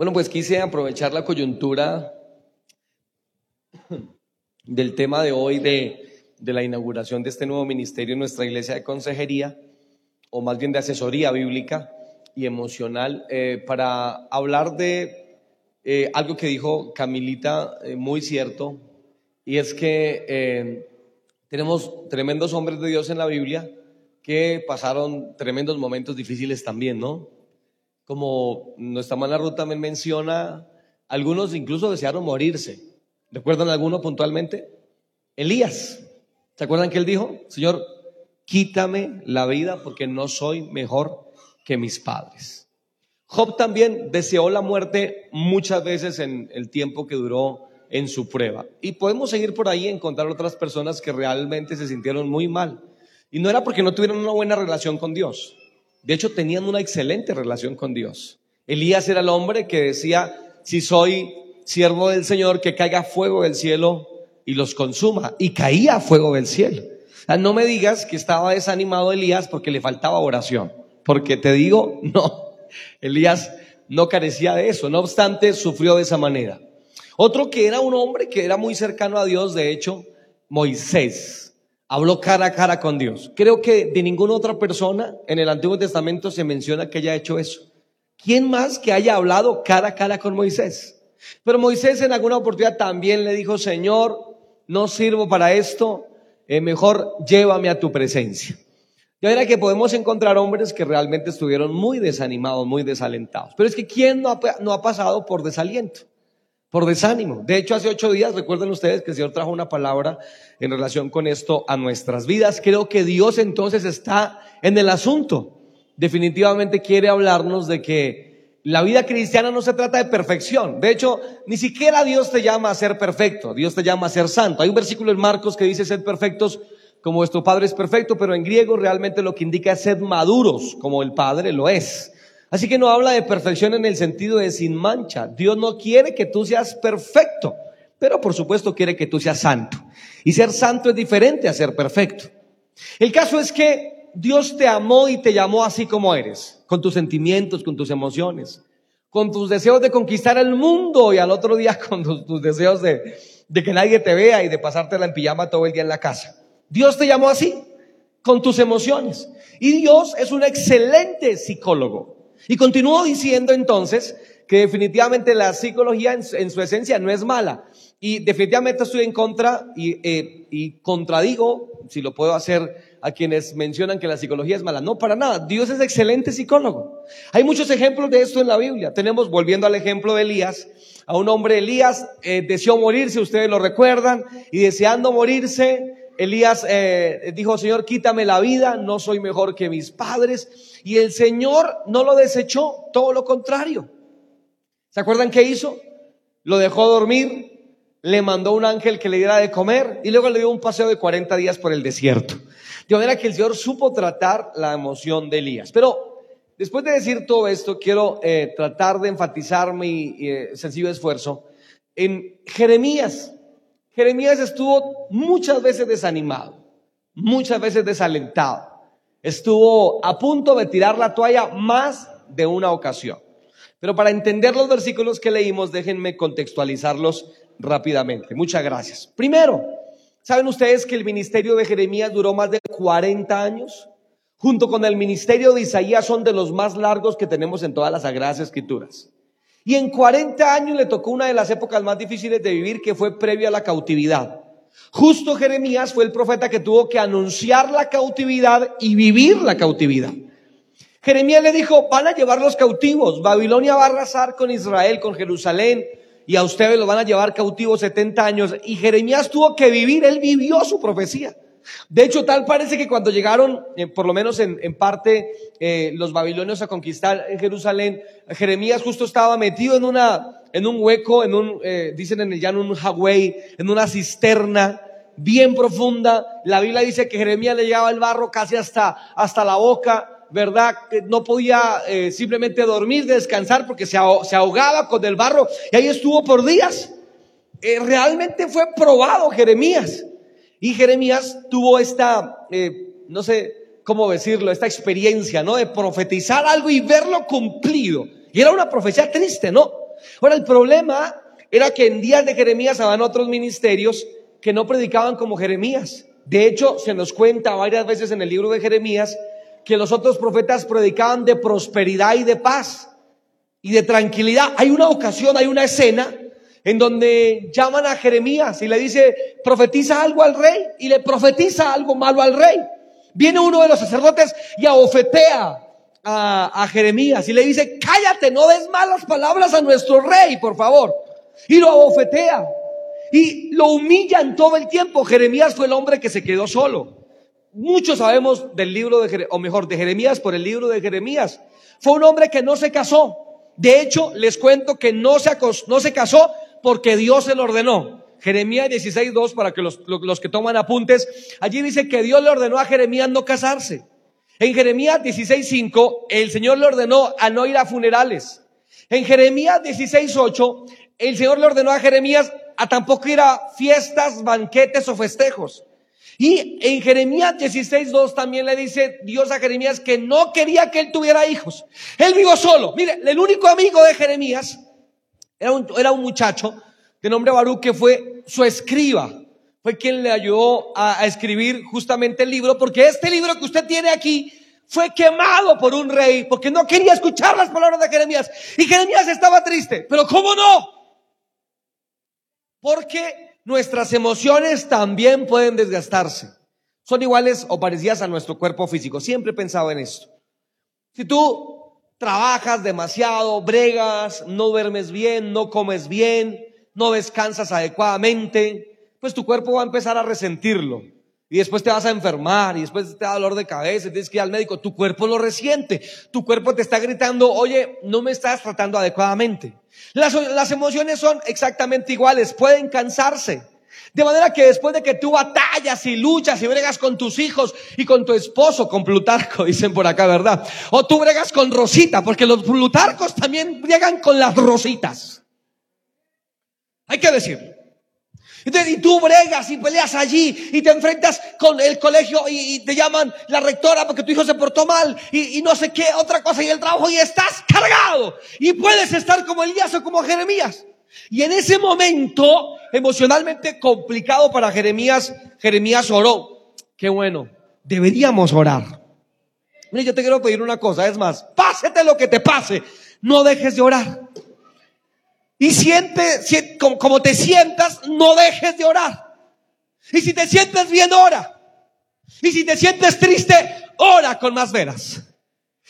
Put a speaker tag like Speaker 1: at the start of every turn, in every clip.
Speaker 1: Bueno, pues quise aprovechar la coyuntura del tema de hoy de, de, la inauguración de este nuevo ministerio en nuestra iglesia de consejería, o más bien de asesoría bíblica y emocional, eh, para hablar de eh, algo que dijo Camilita, eh, muy cierto, y es que tenemos tremendos hombres de Dios en la Biblia que pasaron tremendos momentos difíciles también, ¿no? Como nuestra mala ruta me menciona, algunos incluso desearon morirse. ¿Recuerdan alguno puntualmente? Elías. ¿Se acuerdan que él dijo, Señor, quítame la vida porque no soy mejor que mis padres? Job también deseó la muerte muchas veces en el tiempo que duró en su prueba. Y podemos seguir por ahí y encontrar otras personas que realmente se sintieron muy mal. Y no era porque no tuvieron una buena relación con Dios. De hecho, tenían una excelente relación con Dios. Elías era el hombre que decía, si soy siervo del Señor, que caiga fuego del cielo y los consuma. Y caía fuego del cielo. no me digas que estaba desanimado Elías porque le faltaba oración. Porque te digo, no, Elías no carecía de eso. No obstante, sufrió de esa manera. Otro que era un hombre que era muy cercano a Dios, de hecho, Moisés habló cara a cara con Dios. Creo que de ninguna otra persona en el Antiguo Testamento se menciona que haya hecho eso. ¿Quién más que haya hablado cara a cara con Moisés? Pero Moisés en alguna oportunidad también le dijo, Señor, no sirvo para esto, eh, mejor llévame a tu presencia. Ya era que podemos encontrar hombres que realmente estuvieron muy desanimados, muy desalentados. Pero es que ¿quién no no ha pasado por desaliento? Por desánimo. De hecho, hace ocho días, recuerden ustedes que el Señor trajo una palabra en relación con esto a nuestras vidas. Creo que Dios entonces está en el asunto. Definitivamente quiere hablarnos de que la vida cristiana no se trata de perfección. De hecho, ni siquiera Dios te llama a ser perfecto, Dios te llama a ser santo. Hay un versículo en Marcos que dice ser perfectos como vuestro Padre es perfecto, pero en griego realmente lo que indica es ser maduros como el Padre lo es. Así que no habla de perfección en el sentido de sin mancha. Dios no quiere que tú seas perfecto, pero por supuesto quiere que tú seas santo. Y ser santo es diferente a ser perfecto. El caso es que Dios te amó y te llamó así como eres, con tus sentimientos, con tus emociones, con tus deseos de conquistar el mundo y al otro día con tus, deseos de, de que nadie te vea y de pasártela en pijama todo el día en la casa. Dios te llamó así, con tus emociones. Y Dios es un excelente psicólogo. Y continúo diciendo entonces que definitivamente la psicología en, su esencia no es mala. Y definitivamente estoy en contra y, eh, y contradigo, si lo puedo hacer, a quienes mencionan que la psicología es mala. No, para nada. Dios es excelente psicólogo. Hay muchos ejemplos de esto en la Biblia. Tenemos, volviendo al ejemplo de Elías, a un hombre, Elías, eh, deseó morirse, ustedes lo recuerdan, y deseando morirse, Elías eh, dijo, Señor, quítame la vida, no soy mejor que mis padres. Y el Señor no lo desechó, todo lo contrario. ¿Se acuerdan qué hizo? Lo dejó dormir, le mandó un ángel que le diera de comer y luego le dio un paseo de 40 días por el desierto. De manera que el Señor supo tratar la emoción de Elías. Pero después de decir todo esto, quiero eh, tratar de enfatizar mi eh, sencillo esfuerzo en Jeremías. Jeremías estuvo muchas veces desanimado, muchas veces desalentado. Estuvo a punto de tirar la toalla más de una ocasión. Pero para entender los versículos que leímos, déjenme contextualizarlos rápidamente. Muchas gracias. Primero, ¿saben ustedes que el ministerio de Jeremías duró más de 40 años? Junto con el ministerio de Isaías son de los más largos que tenemos en todas las Sagradas Escrituras. Y en 40 años le tocó una de las épocas más difíciles de vivir que fue previa a la cautividad. Justo Jeremías fue el profeta que tuvo que anunciar la cautividad y vivir la cautividad. Jeremías le dijo, van a llevar los cautivos, Babilonia va a arrasar con Israel, con Jerusalén, y a ustedes lo van a llevar cautivos 70 años. Y Jeremías tuvo que vivir, él vivió su profecía. De hecho, tal parece que cuando llegaron, eh, por lo menos en, parte, eh, los babilonios a conquistar en Jerusalén, Jeremías justo estaba metido en una, en un hueco, en un, eh, dicen en el llano, un hagüey, en una cisterna bien profunda. La Biblia dice que Jeremías le llevaba el barro casi hasta, hasta la boca, ¿verdad? No podía simplemente dormir, descansar porque se, ahogaba con el barro y ahí estuvo por días. realmente fue probado Jeremías. Y Jeremías tuvo esta, eh, no sé cómo decirlo, esta experiencia, ¿no? De profetizar algo y verlo cumplido. Y era una profecía triste, ¿no? Ahora, el problema era que en días de Jeremías habían otros ministerios que no predicaban como Jeremías. De hecho, se nos cuenta varias veces en el libro de Jeremías que los otros profetas predicaban de prosperidad y de paz y de tranquilidad. Hay una ocasión, hay una escena en donde llaman a Jeremías y le dice, profetiza algo al rey y le profetiza algo malo al rey. Viene uno de los sacerdotes y abofetea a, a Jeremías y le dice, cállate, no des malas palabras a nuestro rey, por favor. Y lo abofetea y lo humillan todo el tiempo. Jeremías fue el hombre que se quedó solo. Muchos sabemos del libro de, o mejor, de Jeremías por el libro de Jeremías. Fue un hombre que no se casó. De hecho, les cuento que no se, no se casó porque Dios se lo ordenó. Jeremías 16.2 para que los, los que toman apuntes. Allí dice que Dios le ordenó a Jeremías no casarse. En Jeremías 16.5 el Señor le ordenó a no ir a funerales. En Jeremías 16.8 el Señor le ordenó a Jeremías a tampoco ir a fiestas, banquetes o festejos. Y en Jeremías 16.2 también le dice Dios a Jeremías que no quería que él tuviera hijos. Él vivió solo. Mire, el único amigo de Jeremías era un, era un muchacho de nombre Baruch que fue su escriba. Fue quien le ayudó a, a escribir justamente el libro, porque este libro que usted tiene aquí fue quemado por un rey porque no quería escuchar las palabras de Jeremías. Y Jeremías estaba triste. Pero ¿cómo no? Porque nuestras emociones también pueden desgastarse. Son iguales o parecidas a nuestro cuerpo físico. Siempre he pensado en esto. Si tú trabajas demasiado, bregas, no duermes bien, no comes bien, no descansas adecuadamente, pues tu cuerpo va a empezar a resentirlo. Y después te vas a enfermar y después te da dolor de cabeza y tienes que ir al médico. Tu cuerpo lo resiente. Tu cuerpo te está gritando, oye, no me estás tratando adecuadamente. Las, las emociones son exactamente iguales, pueden cansarse. De manera que después de que tú batallas y luchas y bregas con tus hijos y con tu esposo, con Plutarco, dicen por acá, ¿verdad? O tú bregas con Rosita, porque los Plutarcos también bregan con las Rositas. Hay que decir. y tú bregas y peleas allí y te enfrentas con el colegio y, te llaman la rectora porque tu hijo se portó mal y, y, no sé qué, otra cosa y el trabajo y estás cargado. Y puedes estar como Elías o como Jeremías. Y en ese momento, emocionalmente complicado para Jeremías, Jeremías oró. Qué bueno, deberíamos orar. Mira, yo te quiero pedir una cosa, es más, pásete lo que te pase, no dejes de orar. Y siente, como te sientas, no dejes de orar. Y si te sientes bien, ora. Y si te sientes triste, ora con más veras.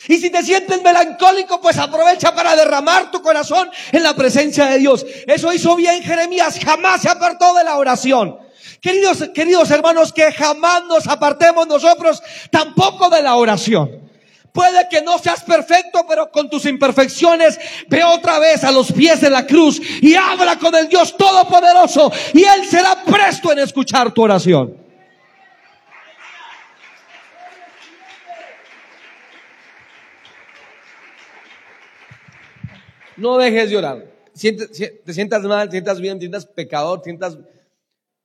Speaker 1: Y si te sientes melancólico, pues aprovecha para derramar tu corazón en la presencia de Dios. Eso hizo bien Jeremías, jamás se apartó de la oración. Queridos, queridos hermanos, que jamás nos apartemos nosotros tampoco de la oración. Puede que no seas perfecto, pero con tus imperfecciones ve otra vez a los pies de la cruz y habla con el Dios Todopoderoso y Él será presto en escuchar tu oración. No dejes de orar. Te sientas mal, te sientas bien, te sientas pecador, te sientas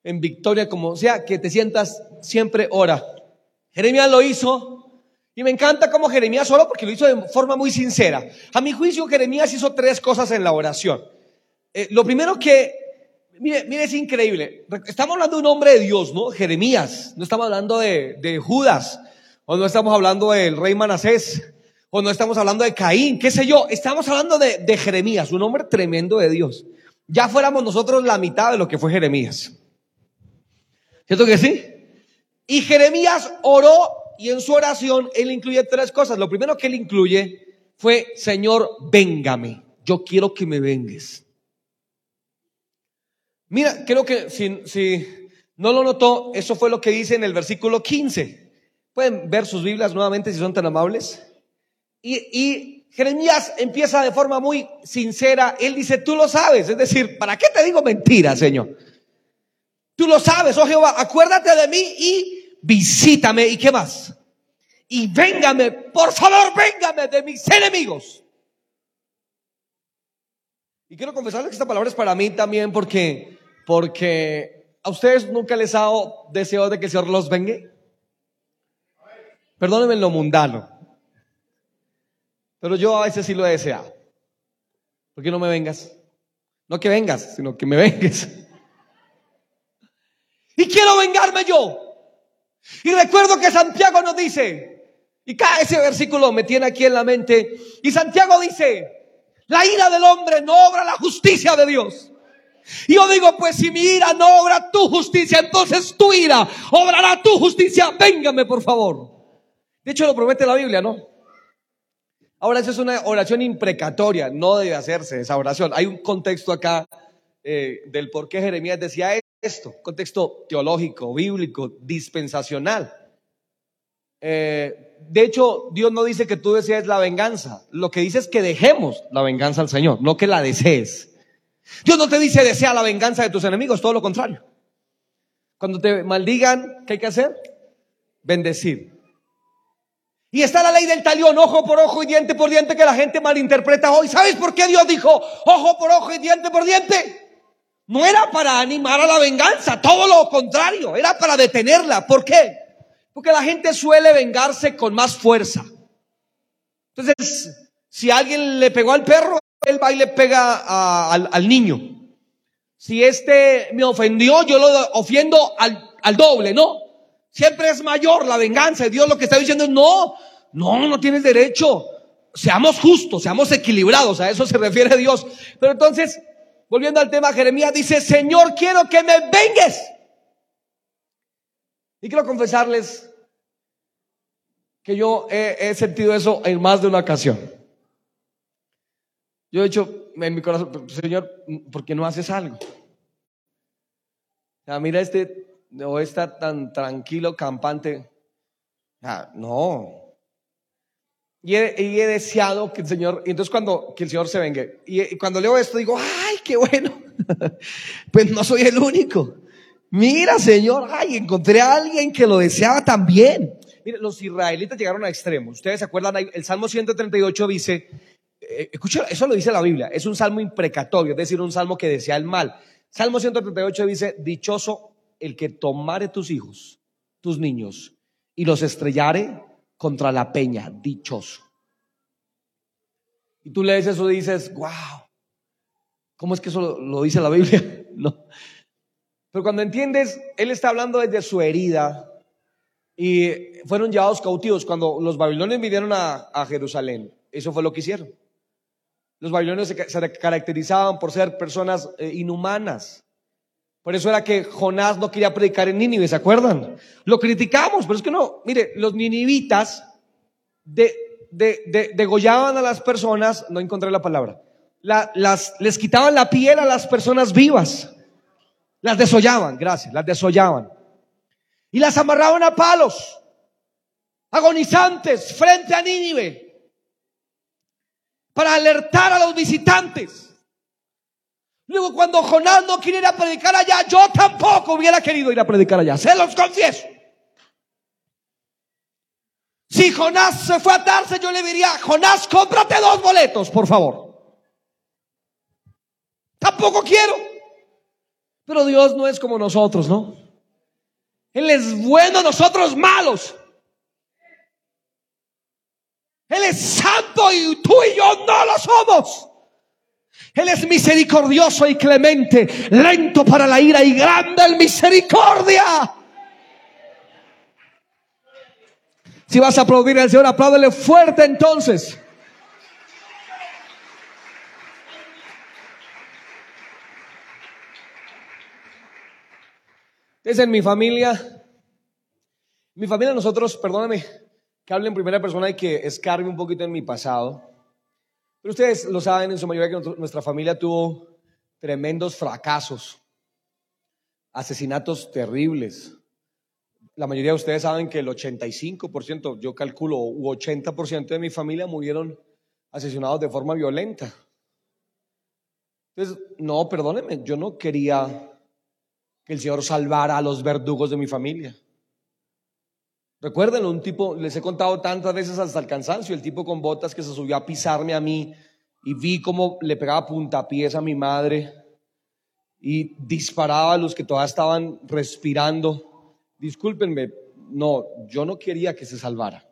Speaker 1: en victoria, como sea, que te sientas siempre ora. Jeremías lo hizo y me encanta cómo Jeremías oró porque lo hizo de forma muy sincera. A mi juicio, Jeremías hizo tres cosas en la oración. Eh, lo primero que, mire, mire, es increíble. Estamos hablando de un hombre de Dios, ¿no? Jeremías. No estamos hablando de, de Judas o no estamos hablando del rey Manasés o no estamos hablando de Caín, qué sé yo, estamos hablando de, Jeremías, un hombre tremendo de Dios. Ya fuéramos nosotros la mitad de lo que fue Jeremías. ¿Cierto que sí? Y Jeremías oró y en su oración él incluye tres cosas. Lo primero que él incluye fue, Señor, véngame, yo quiero que me vengues. Mira, creo que si, si no lo notó, eso fue lo que dice en el versículo 15. Pueden ver sus Biblias nuevamente si son tan amables. Y, Jeremías empieza de forma muy sincera. Él dice, tú lo sabes. Es decir, ¿para qué te digo mentira, Señor? Tú lo sabes, oh Jehová, acuérdate de mí y visítame. ¿Y qué más? Y véngame, por favor, véngame de mis enemigos. Y quiero confesarles que esta palabra es para mí también porque, porque a ustedes nunca les ha dado deseo de que el Señor los vengue. Perdónenme en lo mundano. Pero yo a veces sí lo he deseado. ¿Por qué no me vengas? No que vengas, sino que me vengues. Y quiero vengarme yo. Y recuerdo que Santiago nos dice, y cada ese versículo me tiene aquí en la mente, y Santiago dice, la ira del hombre no obra la justicia de Dios. Y yo digo, pues si mi ira no obra tu justicia, entonces tu ira obrará tu justicia. Véngame, por favor. De hecho, lo promete la Biblia, ¿no? Ahora, esa es una oración imprecatoria, no debe hacerse esa oración. Hay un contexto acá eh, del por qué Jeremías decía esto, contexto teológico, bíblico, dispensacional. Eh, de hecho, Dios no dice que tú desees la venganza, lo que dice es que dejemos la venganza al Señor, no que la desees. Dios no te dice desea la venganza de tus enemigos, todo lo contrario. Cuando te maldigan, ¿qué hay que hacer? Bendecir. Y está la ley del talión, ojo por ojo y diente por diente que la gente malinterpreta hoy. ¿Sabes por qué Dios dijo ojo por ojo y diente por diente? No era para animar a la venganza, todo lo contrario, era para detenerla. ¿Por qué? Porque la gente suele vengarse con más fuerza. Entonces, si alguien le pegó al perro, él va y le pega al, niño. Si este me ofendió, yo lo ofiendo al, al doble, ¿no? Siempre es mayor la venganza. Dios lo que está diciendo es, no, no, no tienes derecho. Seamos justos, seamos equilibrados. A eso se refiere Dios. Pero entonces, volviendo al tema, Jeremías dice, Señor, quiero que me vengues. Y quiero confesarles que yo he, sentido eso en más de una ocasión. Yo he dicho en mi corazón, Señor, ¿por qué no haces algo? Mira este o está tan tranquilo, campante. Ah, no. Y he, deseado que el Señor, y entonces cuando que el Señor se vengue, y, cuando leo esto digo, ay, qué bueno. pues no soy el único. Mira, Señor, ay, encontré a alguien que lo deseaba también. Mire, los israelitas llegaron a extremos. Ustedes se acuerdan, el Salmo 138 dice, eh, escucha, eso lo dice la Biblia, es un salmo imprecatorio, es decir, un salmo que desea el mal. Salmo 138 dice, dichoso el que tomare tus hijos, tus niños, y los estrellare contra la peña, dichoso. Y tú lees eso y dices, wow, ¿cómo es que eso lo, dice la Biblia? no. Pero cuando entiendes, Él está hablando desde su herida y fueron llevados cautivos cuando los babilonios vinieron a, Jerusalén. Eso fue lo que hicieron. Los babilonios se, caracterizaban por ser personas eh, inhumanas. Por eso era que Jonás no quería predicar en Nínive, ¿se acuerdan? Lo criticamos, pero es que no. Mire, los ninivitas de, degollaban a las personas, no encontré la palabra, las, les quitaban la piel a las personas vivas. Las desollaban, gracias, las desollaban. Y las amarraban a palos, agonizantes, frente a Nínive, para alertar a los visitantes. Luego cuando Jonás no quiere ir a predicar allá, yo tampoco hubiera querido ir a predicar allá. Se los confieso. Si Jonás se fue a darse, yo le diría, Jonás, cómprate dos boletos, por favor. Tampoco quiero. Pero Dios no es como nosotros, ¿no? Él es bueno, nosotros malos. Él es santo y tú y yo no lo somos. Él es misericordioso y clemente, lento para la ira y grande en misericordia. Si vas a aplaudir al Señor, apláudele fuerte entonces. Es en mi familia, mi familia nosotros, perdóname que hable en primera persona y que escarbe un poquito en mi pasado. Pero ustedes lo saben en su mayoría que nuestra familia tuvo tremendos fracasos, asesinatos terribles. La mayoría de ustedes saben que el 85%, yo calculo, u 80% de mi familia murieron asesinados de forma violenta. Entonces, no, perdónenme, yo no quería que el Señor salvara a los verdugos de mi familia. Recuerden, un tipo, les he contado tantas veces hasta el cansancio, el tipo con botas que se subió a pisarme a mí y vi cómo le pegaba puntapiés a mi madre y disparaba a los que todavía estaban respirando. Discúlpenme, no, yo no quería que se salvara,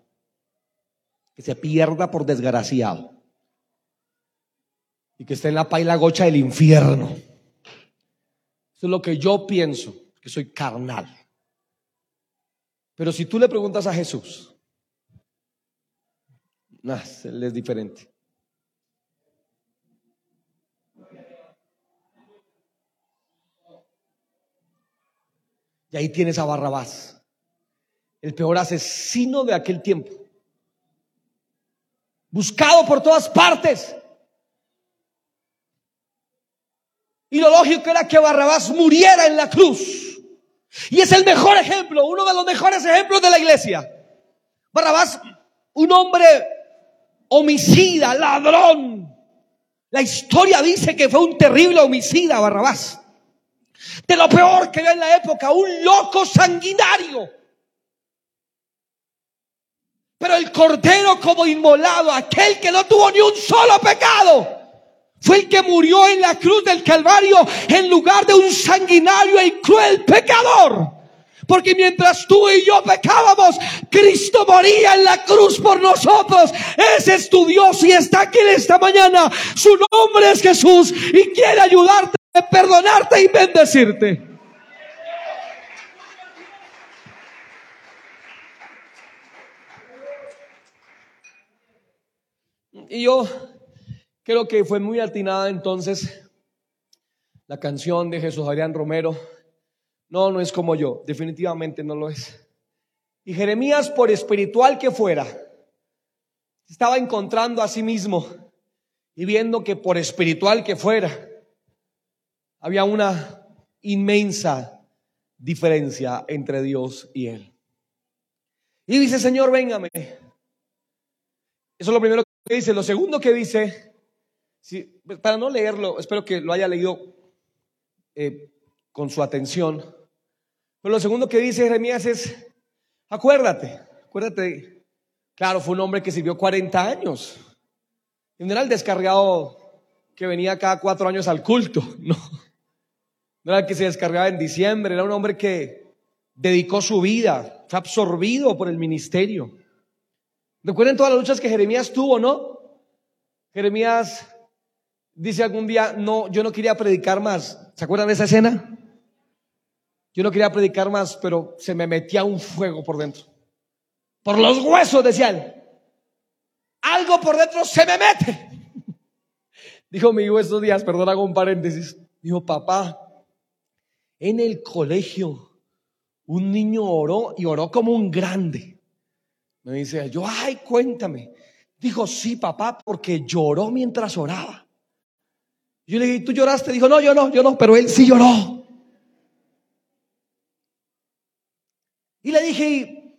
Speaker 1: que se pierda por desgraciado. y que esté en la paila gocha del infierno. Eso es lo que yo pienso, que soy carnal. Pero si tú le preguntas a Jesús, nah, él es diferente. Y ahí tienes a Barrabás, el peor asesino de aquel tiempo. Buscado por todas partes. Y lo lógico era que Barrabás muriera en la cruz. Y es el mejor ejemplo, uno de los mejores ejemplos de la iglesia. Barrabás, un hombre homicida, ladrón. La historia dice que fue un terrible homicida, Barrabás de lo peor que había en la época, un loco sanguinario. Pero el cordero como inmolado, aquel que no tuvo ni un solo pecado, fue el que murió en la cruz del Calvario en lugar de un sanguinario y cruel pecador. Porque mientras tú y yo pecábamos, Cristo moría en la cruz por nosotros. Ese es tu Dios y está aquí esta mañana. Su nombre es Jesús y quiere ayudarte perdonarte y bendecirte. Y yo creo que fue muy atinada entonces la canción de Jesús Adrián Romero. No, no es como yo, definitivamente no lo es. Y Jeremías, por espiritual que fuera, estaba encontrando a sí mismo y viendo que por espiritual que fuera, había una inmensa diferencia entre Dios y él. Y dice, Señor, véngame. Eso es lo primero que dice. Lo segundo que dice, para no leerlo, espero que lo haya leído eh, con su atención. Pero lo segundo que dice Jeremías es, acuérdate, acuérdate, claro, fue un hombre que sirvió 40 años. En general descargado que venía cada cuatro años al culto, no. No era el que se descargaba en diciembre, era un hombre que dedicó su vida, fue absorbido por el ministerio. Recuerden todas las luchas que Jeremías tuvo, ¿no? Jeremías dice algún día, no, yo no quería predicar más. ¿Se acuerdan de esa escena? Yo no quería predicar más, pero se me metía un fuego por dentro. Por los huesos, decía él. Algo por dentro se me mete. Dijo mi hijo estos días, perdón, hago un paréntesis. Dijo, papá, en el colegio, un niño oró y oró como un grande. Me dice yo, ay, cuéntame. Dijo, sí, papá, porque lloró mientras oraba. Yo le dije, ¿tú lloraste? Dijo, no, yo no, yo no, pero él sí lloró. Y le dije,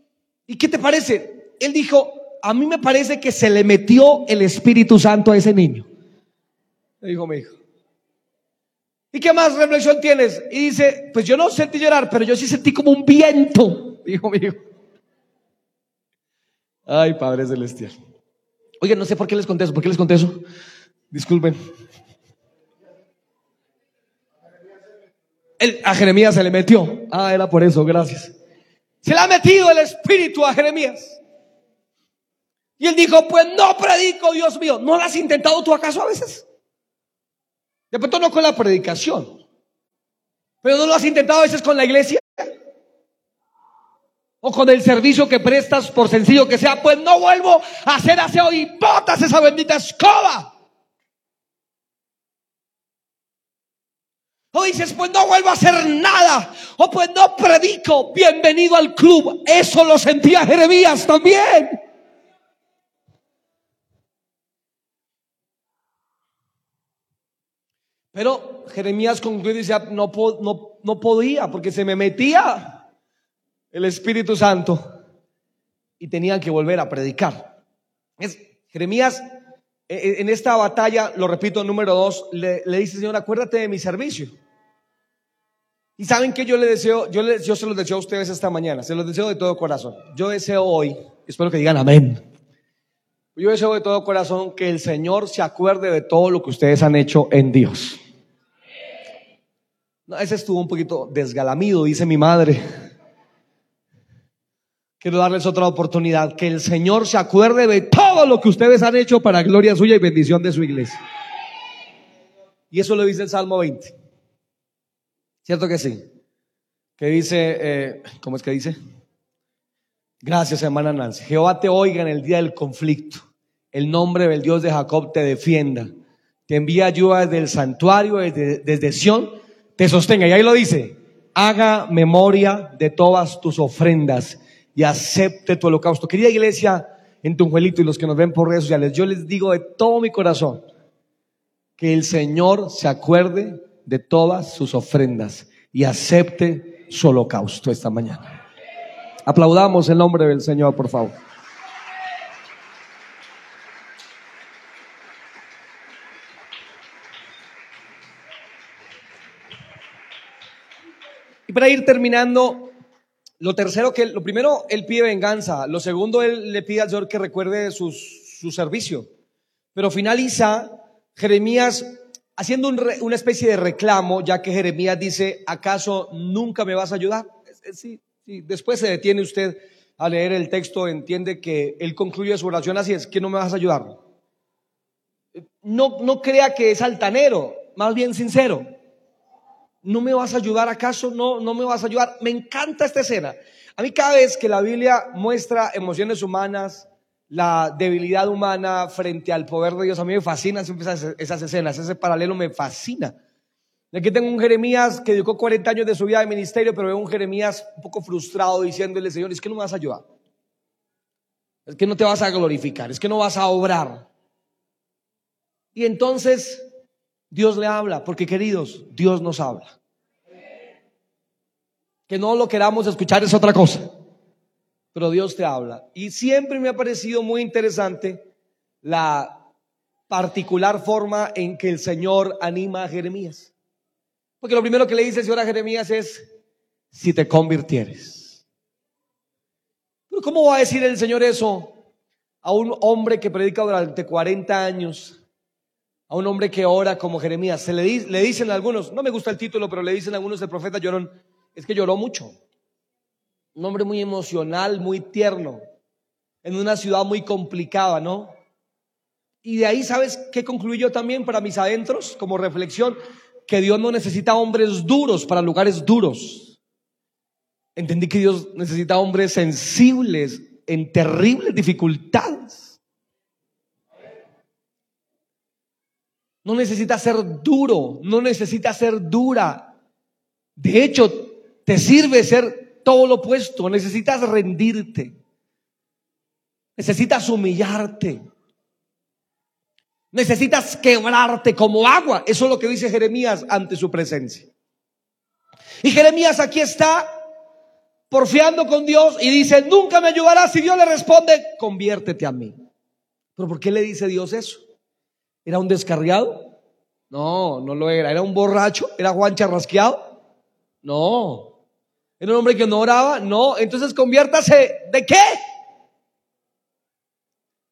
Speaker 1: ¿y qué te parece? Él dijo, a mí me parece que se le metió el Espíritu Santo a ese niño. Me dijo mi hijo. ¿Y qué más reflexión tienes? Y dice, pues yo no sentí llorar, pero yo sí sentí como un viento, dijo mi hijo. Ay, Padre Celestial. Oye, no sé por qué les conté eso, ¿por qué les conté eso? Disculpen. A Jeremías se le metió. Ah, era por eso, gracias. Se le ha metido el espíritu a Jeremías. Y él dijo, pues no predico, Dios mío. ¿No lo has intentado tú acaso a veces? De pronto no con la predicación. Pero no lo has intentado a veces con la iglesia. O con el servicio que prestas, por sencillo que sea, pues no vuelvo a hacer aseo y botas esa bendita escoba. O dices, pues no vuelvo a hacer nada. O pues no predico. Bienvenido al club. Eso lo sentía Jeremías también. Pero Jeremías concluye y dice, no, no, no podía porque se me metía el Espíritu Santo y tenían que volver a predicar. Es, Jeremías e, e, en esta batalla, lo repito, número dos, le, dice, Señor, acuérdate de mi servicio. Y saben que yo le deseo, yo, le, yo se los deseo a ustedes esta mañana, se los deseo de todo corazón. Yo deseo hoy, espero que digan amén. Yo deseo de todo corazón que el Señor se acuerde de todo lo que ustedes han hecho en Dios. No, ese estuvo un poquito desgalamido, dice mi madre. Quiero darles otra oportunidad, que el Señor se acuerde de todo lo que ustedes han hecho para gloria suya y bendición de su iglesia. Y eso lo dice el Salmo 20. ¿Cierto que sí? Que dice, eh, ¿cómo es que dice? Gracias, hermana Nancy. Jehová te oiga en el día del conflicto. El nombre del Dios de Jacob te defienda. Te envía ayuda desde el santuario, desde, Sión, te sostenga. Y ahí lo dice, haga memoria de todas tus ofrendas y acepte tu holocausto. Querida iglesia en Tunjuelito y los que nos ven por redes sociales, yo les digo de todo mi corazón que el Señor se acuerde de todas sus ofrendas y acepte su holocausto esta mañana. Aplaudamos el nombre del Señor, por favor. Y para ir terminando, lo tercero que, lo primero, él pide venganza. Lo segundo, él le pide al Señor que recuerde su servicio. Pero finaliza Jeremías haciendo una especie de reclamo, ya que Jeremías dice, ¿acaso nunca me vas a ayudar? Sí, Sí, después se detiene usted a leer el texto, entiende que él concluye su oración así, es que no me vas a ayudar. No, no crea que es altanero, más bien sincero. ¿No me vas a ayudar acaso? No, no me vas a ayudar. Me encanta esta escena. A mí cada vez que la Biblia muestra emociones humanas, la debilidad humana frente al poder de Dios, a mí me fascinan siempre esas, escenas, ese paralelo me fascina. Aquí tengo un Jeremías que dedicó 40 años de su vida de ministerio, pero veo un Jeremías un poco frustrado diciéndole, Señor, es que no me vas a ayudar. Es que no te vas a glorificar, es que no vas a obrar. Y entonces Dios le habla, porque queridos, Dios nos habla. Que no lo queramos escuchar es otra cosa, pero Dios te habla. Y siempre me ha parecido muy interesante la particular forma en que el Señor anima a Jeremías. Porque lo primero que le dice el Señor a Jeremías es, si te convirtieres. Pero ¿cómo va a decir el Señor eso a un hombre que predica durante 40 años? A un hombre que ora como Jeremías. Se le, le dicen algunos, no me gusta el título, pero le dicen algunos, el profeta llorón, es que lloró mucho. Un hombre muy emocional, muy tierno, en una ciudad muy complicada, ¿no? Y de ahí, ¿sabes qué concluí yo también para mis adentros como reflexión? que Dios no necesita hombres duros para lugares duros. Entendí que Dios necesita hombres sensibles en terribles dificultades. No necesita ser duro, no necesita ser dura. De hecho, te sirve ser todo lo opuesto. Necesitas rendirte. Necesitas humillarte. Necesitas quebrarte como agua. Eso es lo que dice Jeremías ante su presencia. Y Jeremías aquí está porfiando con Dios y dice, nunca me ayudarás. Y Dios le responde, conviértete a mí. Pero ¿por qué le dice Dios eso? ¿Era un descarriado? No, no lo era. ¿Era un borracho? ¿Era Juan Charrasqueado? No. ¿Era un hombre que no oraba? No. Entonces conviértase. ¿De qué?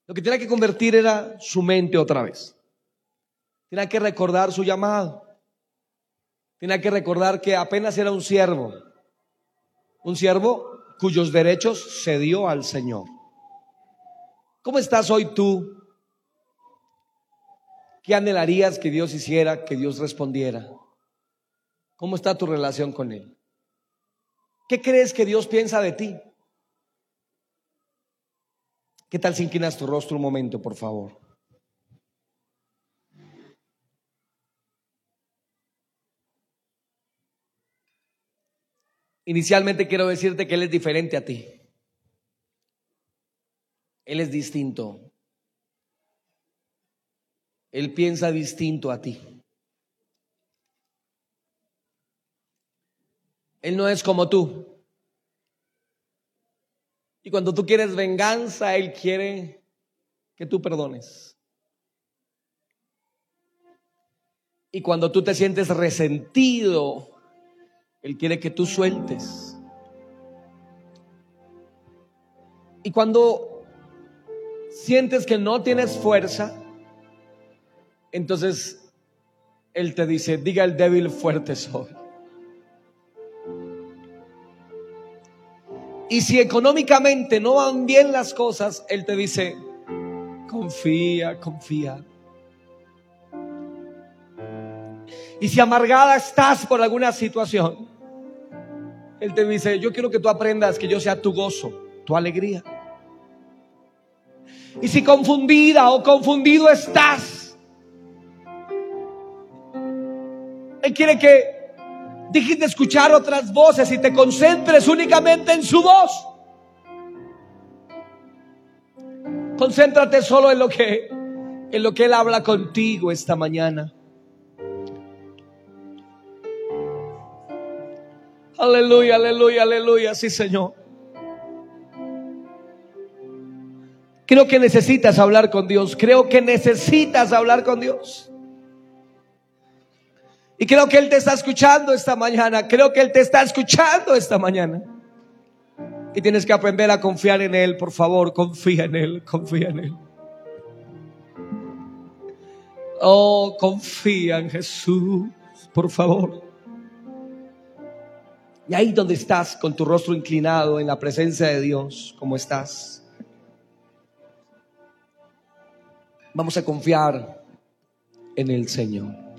Speaker 1: Lo que tenía que convertir era su mente otra vez. Tenía que recordar su llamado. Tenía que recordar que apenas era un siervo. Un siervo cuyos derechos se dio al Señor. ¿Cómo estás hoy tú? ¿Qué anhelarías que Dios hiciera, que Dios respondiera? ¿Cómo está tu relación con Él? ¿Qué crees que Dios piensa de ti? ¿Qué tal si inclinas tu rostro un momento, por favor? Inicialmente quiero decirte que Él es diferente a ti. Él es distinto. Él piensa distinto a ti. Él no es como tú. Y cuando tú quieres venganza, Él quiere que tú perdones. Y cuando tú te sientes resentido, Él quiere que tú sueltes. Y cuando sientes que no tienes fuerza, entonces Él te dice, diga el débil fuerte soy. Y si económicamente no van bien las cosas, Él te dice, confía, confía. Y si amargada estás por alguna situación, Él te dice, yo quiero que tú aprendas que yo sea tu gozo, tu alegría. Y si confundida o confundido estás, Él quiere que dejes de escuchar otras voces y te concentres únicamente en su voz. Concéntrate solo en lo que en lo que él habla contigo esta mañana. Aleluya, aleluya, aleluya, sí, Señor. Creo que necesitas hablar con Dios. Creo que necesitas hablar con Dios. Y creo que Él te está escuchando esta mañana. Creo que Él te está escuchando esta mañana. Y tienes que aprender a confiar en Él. Por favor, confía en Él. Confía en Él. Oh, confía en Jesús. Por favor. Y ahí donde estás, con tu rostro inclinado en la presencia de Dios, como estás. Vamos a confiar en el Señor.